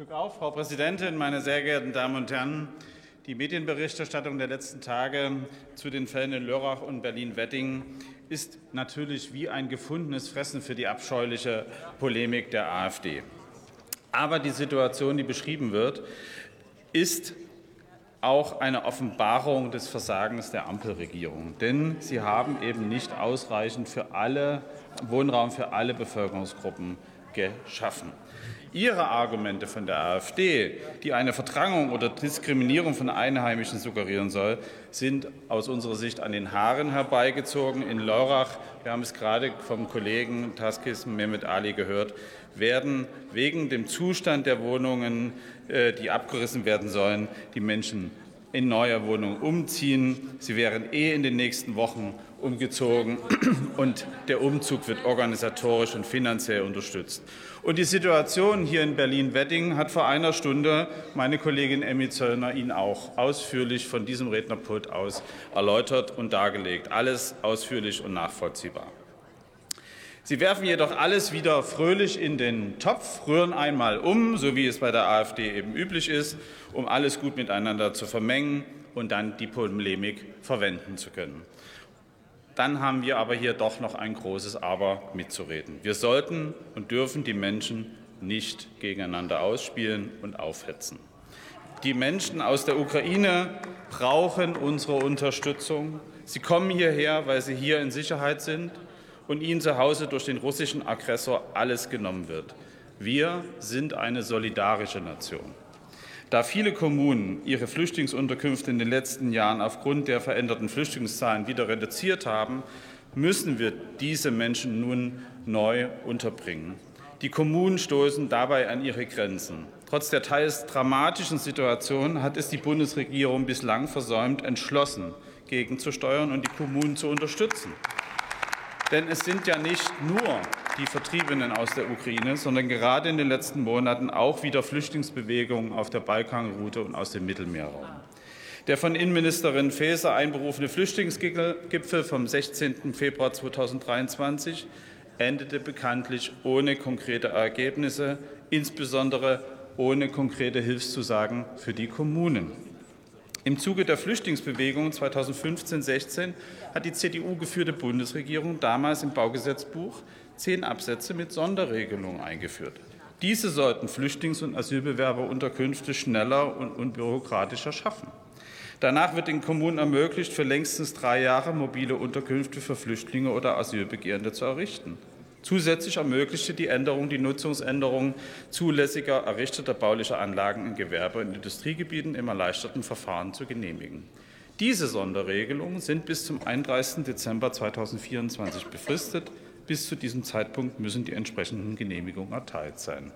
Glück auf, Frau Präsidentin, meine sehr geehrten Damen und Herren! Die Medienberichterstattung der letzten Tage zu den Fällen in Lörrach und Berlin-Wedding ist natürlich wie ein gefundenes Fressen für die abscheuliche Polemik der AfD. Aber die Situation, die beschrieben wird, ist auch eine Offenbarung des Versagens der Ampelregierung. Denn sie haben eben nicht ausreichend für alle, Wohnraum für alle Bevölkerungsgruppen geschaffen. Ihre Argumente von der AfD, die eine Verdrangung oder Diskriminierung von Einheimischen suggerieren soll, sind aus unserer Sicht an den Haaren herbeigezogen. In Lörrach, wir haben es gerade vom Kollegen Taskis Mehmet Ali gehört, werden wegen dem Zustand der Wohnungen, äh, die abgerissen werden sollen, die Menschen in neue Wohnungen umziehen. Sie wären eh in den nächsten Wochen umgezogen und der Umzug wird organisatorisch und finanziell unterstützt. Und die Situation hier in Berlin-Wedding hat vor einer Stunde meine Kollegin Emmy Zöllner Ihnen auch ausführlich von diesem Rednerpult aus erläutert und dargelegt. Alles ausführlich und nachvollziehbar. Sie werfen jedoch alles wieder fröhlich in den Topf, rühren einmal um, so wie es bei der AfD eben üblich ist, um alles gut miteinander zu vermengen und dann die Polemik verwenden zu können. Dann haben wir aber hier doch noch ein großes Aber mitzureden. Wir sollten und dürfen die Menschen nicht gegeneinander ausspielen und aufhetzen. Die Menschen aus der Ukraine brauchen unsere Unterstützung. Sie kommen hierher, weil sie hier in Sicherheit sind und ihnen zu Hause durch den russischen Aggressor alles genommen wird. Wir sind eine solidarische Nation. Da viele Kommunen ihre Flüchtlingsunterkünfte in den letzten Jahren aufgrund der veränderten Flüchtlingszahlen wieder reduziert haben, müssen wir diese Menschen nun neu unterbringen. Die Kommunen stoßen dabei an ihre Grenzen. Trotz der teils dramatischen Situation hat es die Bundesregierung bislang versäumt, entschlossen gegenzusteuern und die Kommunen zu unterstützen. Denn es sind ja nicht nur die Vertriebenen aus der Ukraine, sondern gerade in den letzten Monaten auch wieder Flüchtlingsbewegungen auf der Balkanroute und aus dem Mittelmeerraum. Der von Innenministerin Faeser einberufene Flüchtlingsgipfel vom 16. Februar 2023 endete bekanntlich ohne konkrete Ergebnisse, insbesondere ohne konkrete Hilfszusagen für die Kommunen. Im Zuge der Flüchtlingsbewegung 2015-16 hat die CDU-geführte Bundesregierung damals im Baugesetzbuch zehn Absätze mit Sonderregelungen eingeführt. Diese sollten Flüchtlings- und Asylbewerberunterkünfte schneller und unbürokratischer schaffen. Danach wird den Kommunen ermöglicht, für längstens drei Jahre mobile Unterkünfte für Flüchtlinge oder Asylbegehrende zu errichten. Zusätzlich ermöglichte die Änderung die Nutzungsänderung zulässiger errichteter baulicher Anlagen in Gewerbe- und Industriegebieten im erleichterten Verfahren zu genehmigen. Diese Sonderregelungen sind bis zum 31. Dezember 2024 befristet. Bis zu diesem Zeitpunkt müssen die entsprechenden Genehmigungen erteilt sein.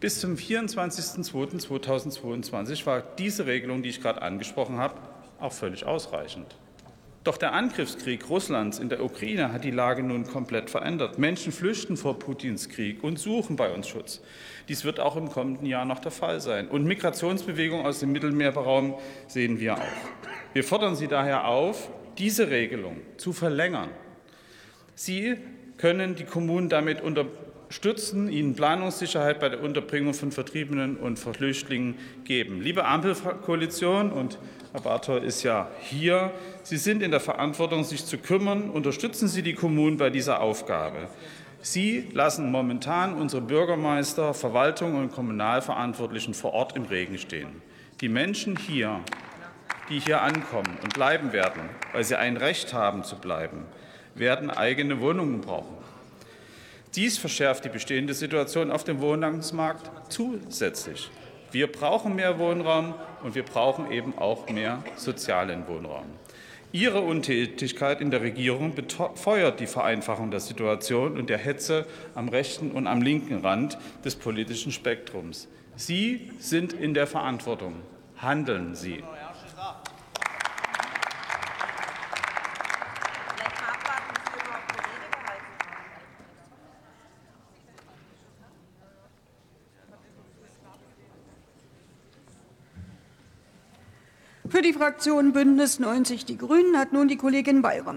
Bis zum 24.02.2022 war diese Regelung, die ich gerade angesprochen habe, auch völlig ausreichend. Doch der Angriffskrieg Russlands in der Ukraine hat die Lage nun komplett verändert. Menschen flüchten vor Putins Krieg und suchen bei uns Schutz. Dies wird auch im kommenden Jahr noch der Fall sein. Und Migrationsbewegungen aus dem Mittelmeerraum sehen wir auch. Wir fordern Sie daher auf, diese Regelung zu verlängern. Sie können die Kommunen damit unterstützen, ihnen Planungssicherheit bei der Unterbringung von Vertriebenen und Flüchtlingen geben. Liebe Ampelkoalition und Herr Barthol ist ja hier. Sie sind in der Verantwortung, sich zu kümmern. Unterstützen Sie die Kommunen bei dieser Aufgabe. Sie lassen momentan unsere Bürgermeister, Verwaltung und Kommunalverantwortlichen vor Ort im Regen stehen. Die Menschen hier, die hier ankommen und bleiben werden, weil sie ein Recht haben zu bleiben, werden eigene Wohnungen brauchen. Dies verschärft die bestehende Situation auf dem Wohnungsmarkt zusätzlich. Wir brauchen mehr Wohnraum und wir brauchen eben auch mehr sozialen Wohnraum. Ihre Untätigkeit in der Regierung befeuert die Vereinfachung der Situation und der Hetze am rechten und am linken Rand des politischen Spektrums. Sie sind in der Verantwortung. Handeln Sie. Für die Fraktion Bündnis 90 Die Grünen hat nun die Kollegin Bayram